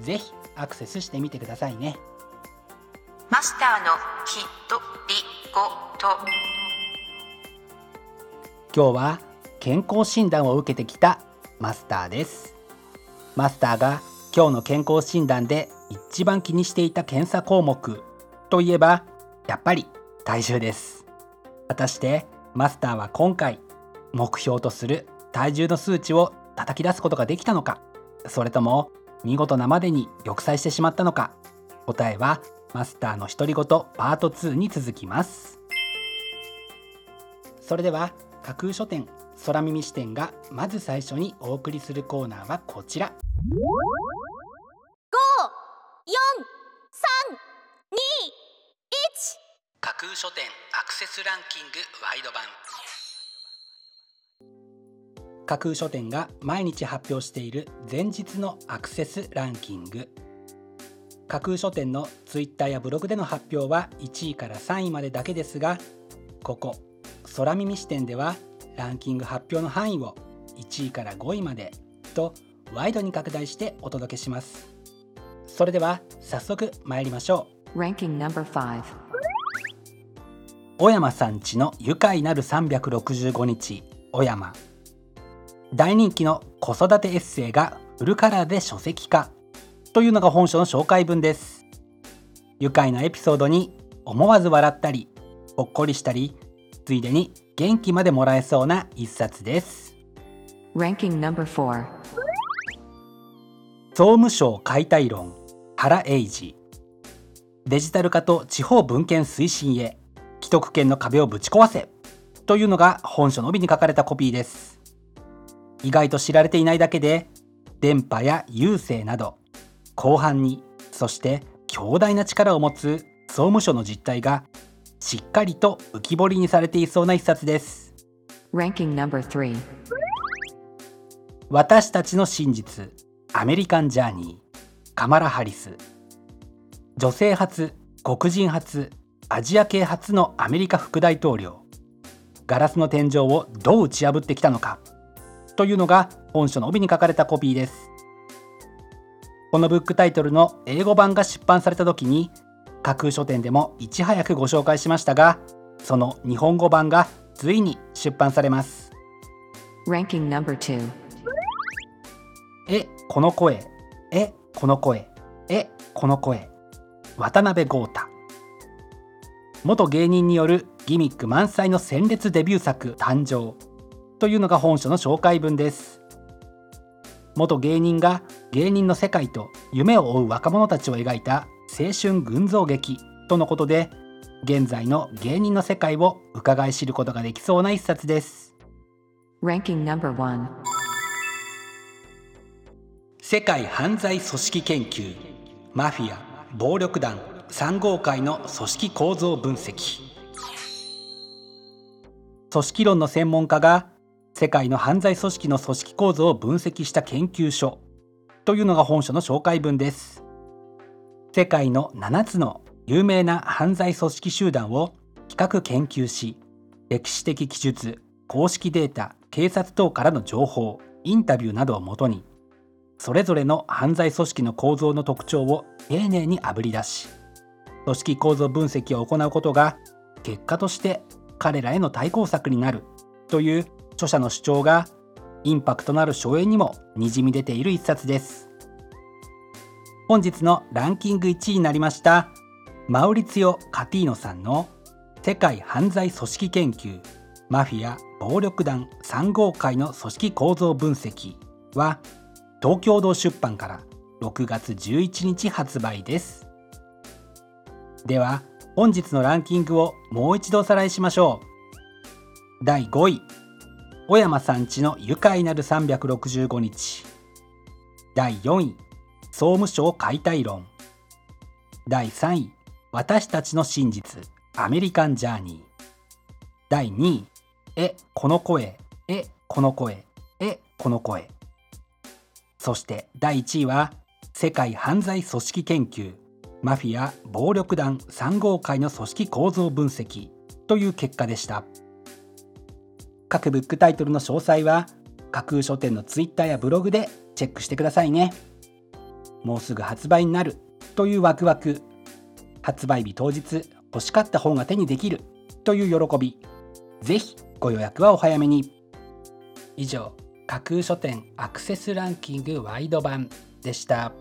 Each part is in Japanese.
ぜひアクセスしてみてくださいね。マスターのひとりごと。今日は健康診断を受けてきたマスターです。マスターが今日の健康診断で一番気にしていた検査項目といえばやっぱり体重です。果たしてマスターは今回目標とする体重の数値を叩き出すことができたのか。それとも見事なまでに玉砕してしまったのか。答えはマスターの独り言パート2に続きます。それでは架空書店空耳視点がまず最初にお送りするコーナーはこちら。架空書店アクセスランキングワイド版架空書店が毎日発表している前日のアクセスランキング。架空書店のツイッターやブログでの発表は1位から3位までだけですがここ空耳視点ではランキング発表の範囲を1位から5位までとワイドに拡大してお届けします。それでは早速参りましょう。Ranking number 5小山さんちの愉快なる365日小山大人気の子育てエッセイがフルカラーで書籍化というのが本書の紹介文です。愉快なエピソードに思わず笑ったりほっこりしたりついでに元気までもらえそうな一冊です。Ranking number 4総務省解体論原英二。デジタル化と地方文献推進へ既得権の壁をぶち壊せというのが本書の帯に書かれたコピーです意外と知られていないだけで電波や郵政など広範にそして強大な力を持つ総務省の実態がしっかりと浮き彫りにされていそうな一冊です。Ranking number 3私たちの真実アメリカンジャーニーカマラ・ハリス。女性初黒人初アジア系初のアメリカ副大統領。ガラスの天井をどう打ち破ってきたのかというのが本書の帯に書かれたコピーです。このブックタイトルの英語版が出版された時に架空書店でもいち早くご紹介しましたがその日本語版がついに出版されます。Ranking number 2えこの声。えこの声。えこの声。渡辺豪太。元芸人によるギミック満載の鮮烈デビュー作誕生というのが本書の紹介文です。元芸人が芸人の世界と夢を追う若者たちを描いた青春群像劇とのことで現在の芸人の世界を伺い知ることができそうな一冊です。Ranking number 1世界犯罪組織研究マフィア暴力団3号会の組織構造分析。組織論の専門家が世界の犯罪組織の組織構造を分析した研究所というのが本書の紹介文です。世界の7つの有名な犯罪組織集団を比較研究し歴史的記述公式データ警察等からの情報インタビューなどをもとにそれぞれの犯罪組織の構造の特徴を丁寧にあぶり出し組織構造分析を行うことが結果として彼らへの対抗策になるという著者の主張がインパクトのある書影にもにじみ出ている一冊です。本日のランキング1位になりましたマウリツィオ・カティーノさんの世界犯罪組織研究マフィア暴力団3号会の組織構造分析は東京堂出版から6月11日発売です。では本日のランキングをもう一度おさらいしましょう。第5位。小山さんちの愉快なる365日。第4位総務省解体論。第3位私たちの真実アメリカンジャーニー。第2位えこの声えこの声えこの声。そして第1位は世界犯罪組織研究マフィア暴力団3号会の組織構造分析という結果でした。各ブックタイトルの詳細は架空書店のツイッターやブログでチェックしてくださいね。もうすぐ発売になるというワクワク。発売日当日欲しかった本が手にできるという喜び。ぜひご予約はお早めに。以上架空書店アクセスランキングワイド版でした。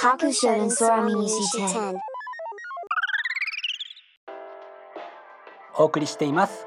架空書店お送りしています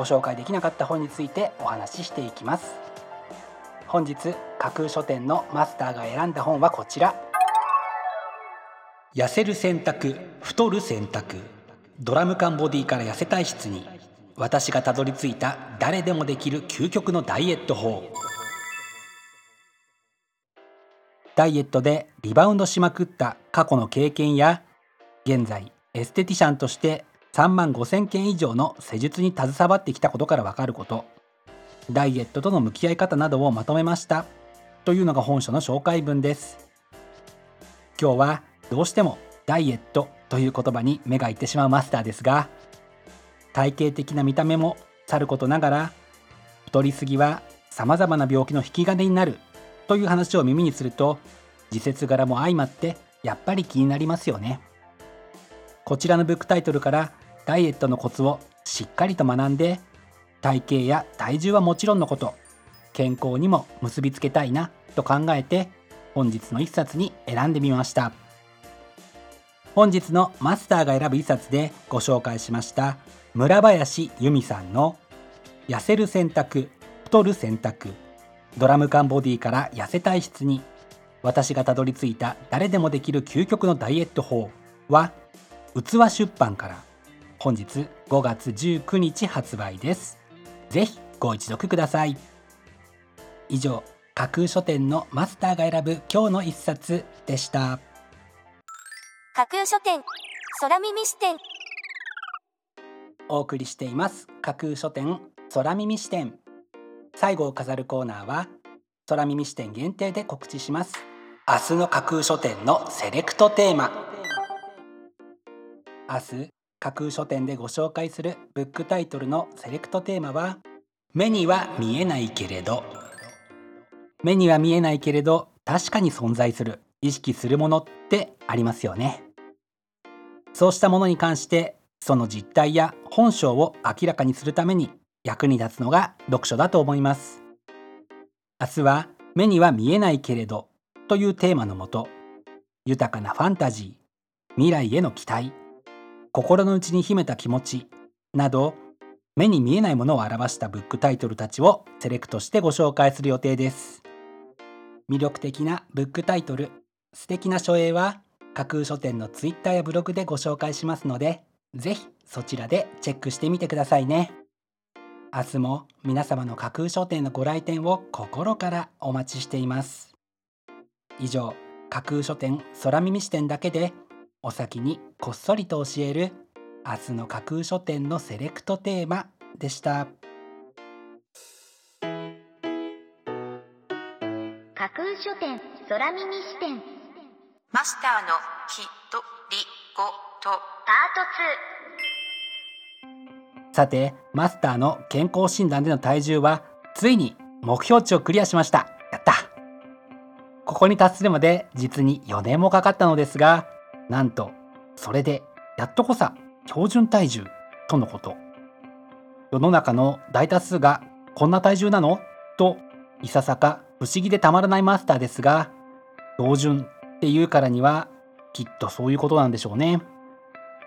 ご紹介できなかった本についてお話ししていきます。本日架空書店のマスターが選んだ本はこちら。痩せる選択太る選択。ドラム缶ボディから痩せ体質に私がたどり着いた誰でもできる究極のダイエット法。ダイエットでリバウンドしまくった過去の経験や現在エステティシャンとして3万5千件以上の施術に携わってきたことからわかること。ダイエットとの向き合い方などをまとめました。というのが本書の紹介文です。今日はどうしてもダイエットという言葉に目がいってしまうマスターですが体型的な見た目もさることながら太りすぎは様々な病気の引き金になるという話を耳にすると時節柄も相まってやっぱり気になりますよね。こちらのブックタイトルからダイエットのコツをしっかりと学んで体型や体重はもちろんのこと健康にも結びつけたいなと考えて本日の一冊に選んでみました。本日のマスターが選ぶ一冊でご紹介しました村林由美さんの「痩せる選択太る選択。ドラム缶ボディから痩せ体質に私がたどり着いた誰でもできる究極のダイエット法」は器出版から。本日5月19日発売です。ぜひご一読ください。以上架空書店のマスターが選ぶ今日の一冊でした。架空書店空耳視点。お送りしています。架空書店空耳視点。最後を飾るコーナーは空耳視点限定で告知します。明日の架空書店のセレクトテーマ。明日架空書店でご紹介するブックタイトルのセレクトテーマは目には見えないけれど。目には見えないけれど確かに存在する意識するものってありますよね。そうしたものに関してその実態や本性を明らかにするために役に立つのが読書だと思います。明日は目には見えないけれどというテーマのもと豊かなファンタジー未来への期待心の内に秘めた気持ちなど目に見えないものを表したブックタイトルたちをセレクトしてご紹介する予定です。魅力的なブックタイトル素敵な書影は架空書店のツイッターやブログでご紹介しますのでぜひそちらでチェックしてみてくださいね。明日も皆様の架空書店のご来店を心からお待ちしています。以上架空書店空耳視点だけでお先にこっそりと教える明日の架空書店のセレクトテーマでした。架空書店空耳視点。マスターのきとりと。さてマスターの健康診断での体重はついに目標値をクリアしました。やった。ここに達するまで実に4年もかかったのですがなんとそれでやっとこさ標準体重とのこと。世の中の大多数がこんな体重なの？といささか不思議でたまらないマスターですが標準っていうからにはきっとそういうことなんでしょうね。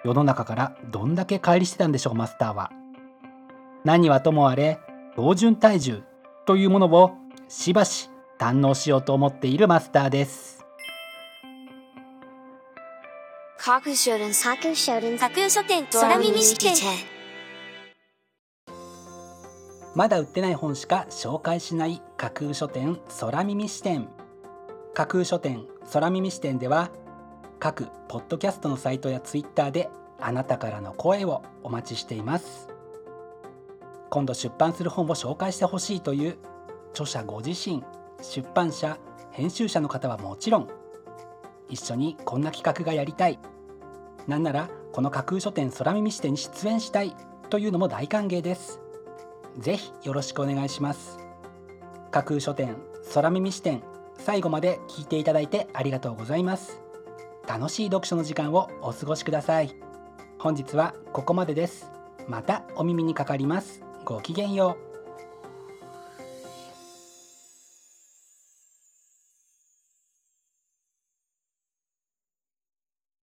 世の中からどんだけ乖離してたんでしょうマスターは。何はともあれ標準体重というものをしばし堪能しようと思っているマスターです。架空書店架空書店架空書店空耳視点まだ売ってない本しか紹介しない架空書店空耳視点架空書店空耳視点では各ポッドキャストのサイトやツイッターであなたからの声をお待ちしています。今度出版する本を紹介してほしいという著者ご自身出版社編集者の方はもちろん一緒にこんな企画がやりたいなんならこの架空書店空耳視点に出演したいというのも大歓迎です。ぜひよろしくお願いします。架空書店空耳視点最後まで聞いていただいてありがとうございます。楽しい読書の時間をお過ごしください。本日はここまでです。またお耳にかかります。ごきげんよう。